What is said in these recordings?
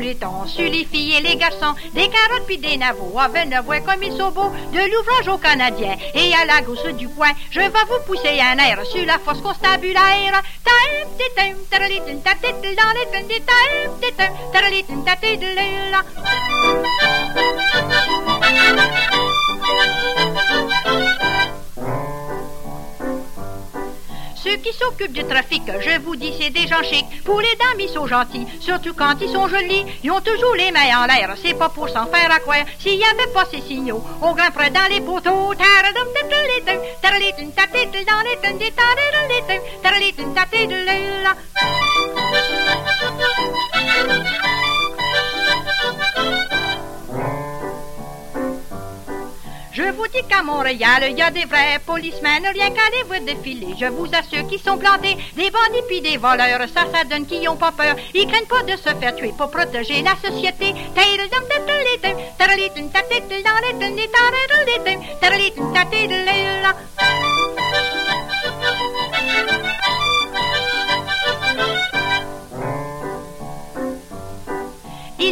les temps, sur les filles et les garçons, des carottes puis des navots. Ben, ne comme ils sont beaux, de l'ouvrage au Canadien. Et à la gauche du coin, je vais vous pousser un air sur la force constabulaire. Ceux qui s'occupent du trafic, je vous dis, c'est des gens chics. Pour les dames, ils sont gentils, surtout quand ils sont jolis. Ils ont toujours les mains en l'air, c'est pas pour s'en faire à quoi. S'il y avait pas ces signaux, on grimperait dans les poteaux. Je vous dis qu'à Montréal, il y a des vrais policemen, rien qu'à les voir défiler. Je vous assure qu'ils sont plantés, des bandits puis des voleurs. Ça, ça donne qu'ils ont pas peur. Ils craignent pas de se faire tuer pour protéger la société.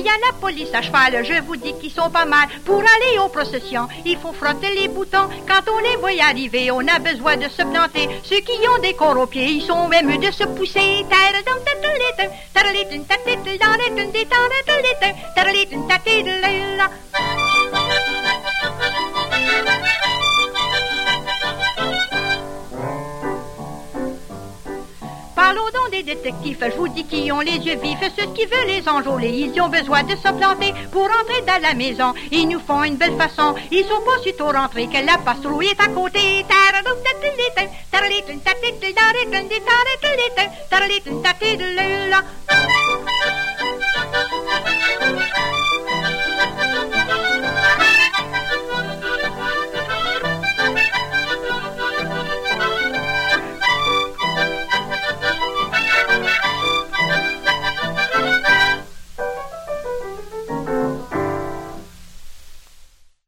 Il y a la police à cheval, je vous dis qu'ils sont pas mal. Pour aller aux processions, il faut frotter les boutons. Quand on les voit arriver, on a besoin de se planter. Ceux qui ont des corps aux pieds, ils sont même de se pousser. Parlons donc des détectives, je vous dis qu'ils ont les yeux vifs, ceux qui veulent les enjôler, ils ont besoin de se planter pour entrer dans la maison. Ils nous font une belle façon, ils sont pas si tôt rentrés que la patrouille est à côté.